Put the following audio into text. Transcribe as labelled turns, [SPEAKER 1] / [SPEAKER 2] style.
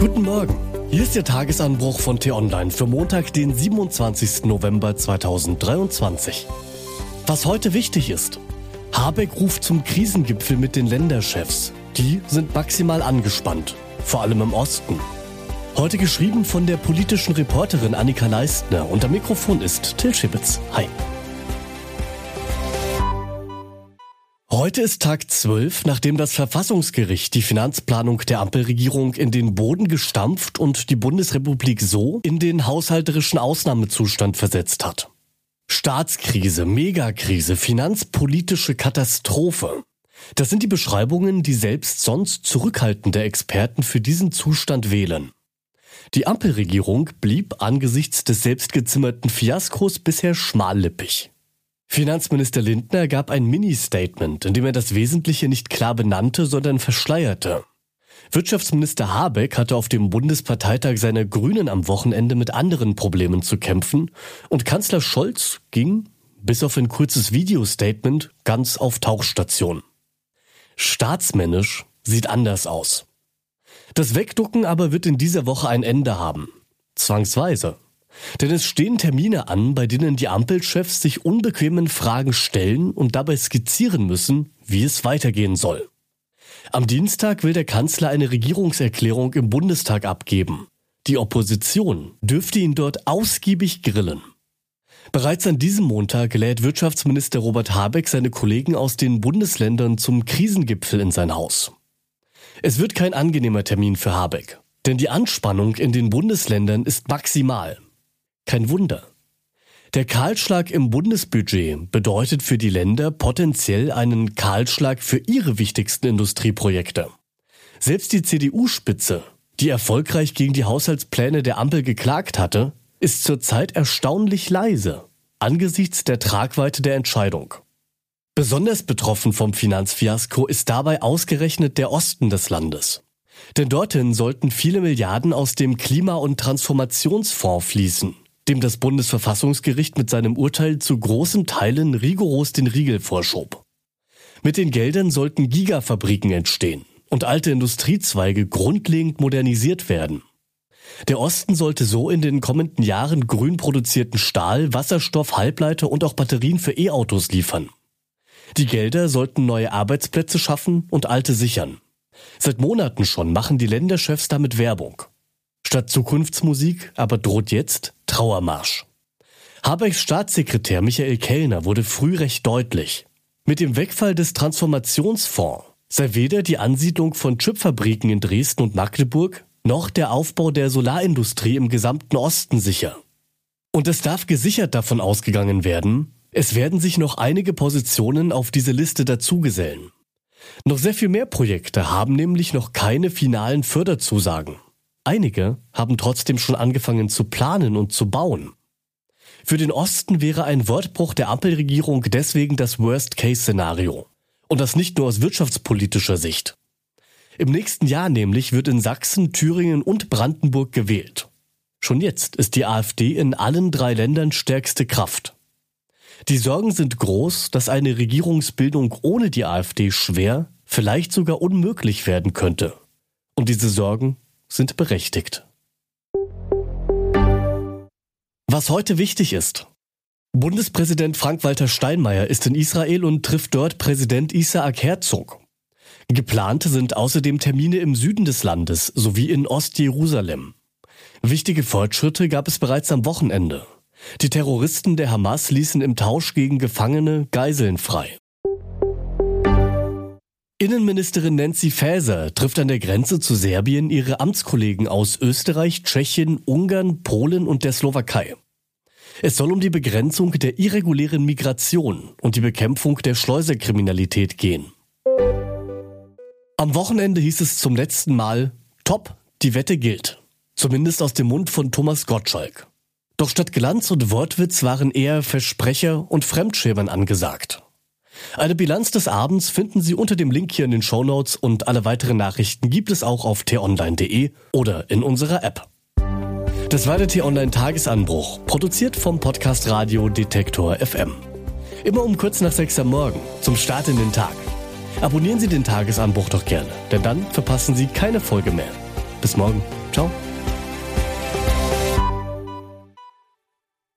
[SPEAKER 1] Guten Morgen. Hier ist der Tagesanbruch von T-Online für Montag, den 27. November 2023. Was heute wichtig ist. Habeck ruft zum Krisengipfel mit den Länderchefs. Die sind maximal angespannt, vor allem im Osten. Heute geschrieben von der politischen Reporterin Annika Leistner und Mikrofon ist Till Schibitz. Hi. Heute ist Tag 12, nachdem das Verfassungsgericht die Finanzplanung der Ampelregierung in den Boden gestampft und die Bundesrepublik so in den haushalterischen Ausnahmezustand versetzt hat. Staatskrise, Megakrise, finanzpolitische Katastrophe. Das sind die Beschreibungen, die selbst sonst zurückhaltende Experten für diesen Zustand wählen. Die Ampelregierung blieb angesichts des selbstgezimmerten Fiaskos bisher schmallippig. Finanzminister Lindner gab ein Mini-Statement, in dem er das Wesentliche nicht klar benannte, sondern verschleierte. Wirtschaftsminister Habeck hatte auf dem Bundesparteitag seiner Grünen am Wochenende mit anderen Problemen zu kämpfen und Kanzler Scholz ging, bis auf ein kurzes Video-Statement, ganz auf Tauchstation. Staatsmännisch sieht anders aus. Das Wegducken aber wird in dieser Woche ein Ende haben. Zwangsweise. Denn es stehen Termine an, bei denen die Ampelchefs sich unbequemen Fragen stellen und dabei skizzieren müssen, wie es weitergehen soll. Am Dienstag will der Kanzler eine Regierungserklärung im Bundestag abgeben. Die Opposition dürfte ihn dort ausgiebig grillen. Bereits an diesem Montag lädt Wirtschaftsminister Robert Habeck seine Kollegen aus den Bundesländern zum Krisengipfel in sein Haus. Es wird kein angenehmer Termin für Habeck, denn die Anspannung in den Bundesländern ist maximal. Kein Wunder. Der Kahlschlag im Bundesbudget bedeutet für die Länder potenziell einen Kahlschlag für ihre wichtigsten Industrieprojekte. Selbst die CDU-Spitze, die erfolgreich gegen die Haushaltspläne der Ampel geklagt hatte, ist zurzeit erstaunlich leise angesichts der Tragweite der Entscheidung. Besonders betroffen vom Finanzfiasko ist dabei ausgerechnet der Osten des Landes. Denn dorthin sollten viele Milliarden aus dem Klima- und Transformationsfonds fließen, dem das Bundesverfassungsgericht mit seinem Urteil zu großen Teilen rigoros den Riegel vorschob. Mit den Geldern sollten Gigafabriken entstehen und alte Industriezweige grundlegend modernisiert werden. Der Osten sollte so in den kommenden Jahren grün produzierten Stahl, Wasserstoff, Halbleiter und auch Batterien für E-Autos liefern. Die Gelder sollten neue Arbeitsplätze schaffen und alte sichern. Seit Monaten schon machen die Länderchefs damit Werbung. Statt Zukunftsmusik aber droht jetzt Trauermarsch. Habecks Staatssekretär Michael Kellner wurde früh recht deutlich. Mit dem Wegfall des Transformationsfonds sei weder die Ansiedlung von Chipfabriken in Dresden und Magdeburg noch der Aufbau der Solarindustrie im gesamten Osten sicher. Und es darf gesichert davon ausgegangen werden, es werden sich noch einige Positionen auf diese Liste dazugesellen. Noch sehr viel mehr Projekte haben nämlich noch keine finalen Förderzusagen. Einige haben trotzdem schon angefangen zu planen und zu bauen. Für den Osten wäre ein Wortbruch der Ampelregierung deswegen das Worst-Case-Szenario. Und das nicht nur aus wirtschaftspolitischer Sicht. Im nächsten Jahr nämlich wird in Sachsen, Thüringen und Brandenburg gewählt. Schon jetzt ist die AfD in allen drei Ländern stärkste Kraft. Die Sorgen sind groß, dass eine Regierungsbildung ohne die AfD schwer, vielleicht sogar unmöglich werden könnte. Und diese Sorgen sind berechtigt. Was heute wichtig ist. Bundespräsident Frank-Walter Steinmeier ist in Israel und trifft dort Präsident Isaac Herzog. Geplant sind außerdem Termine im Süden des Landes sowie in Ostjerusalem. Wichtige Fortschritte gab es bereits am Wochenende. Die Terroristen der Hamas ließen im Tausch gegen Gefangene Geiseln frei. Innenministerin Nancy Faeser trifft an der Grenze zu Serbien ihre Amtskollegen aus Österreich, Tschechien, Ungarn, Polen und der Slowakei. Es soll um die Begrenzung der irregulären Migration und die Bekämpfung der Schleuserkriminalität gehen. Am Wochenende hieß es zum letzten Mal, top, die Wette gilt. Zumindest aus dem Mund von Thomas Gottschalk. Doch statt Glanz und Wortwitz waren eher Versprecher und Fremdschämern angesagt. Eine Bilanz des Abends finden Sie unter dem Link hier in den Show Notes und alle weiteren Nachrichten gibt es auch auf t-online.de oder in unserer App. Das war der T-Online Tagesanbruch, produziert vom Podcast Radio Detektor FM. Immer um kurz nach sechs am Morgen, zum Start in den Tag. Abonnieren Sie den Tagesanbruch doch gerne, denn dann verpassen Sie keine Folge mehr. Bis morgen. Ciao.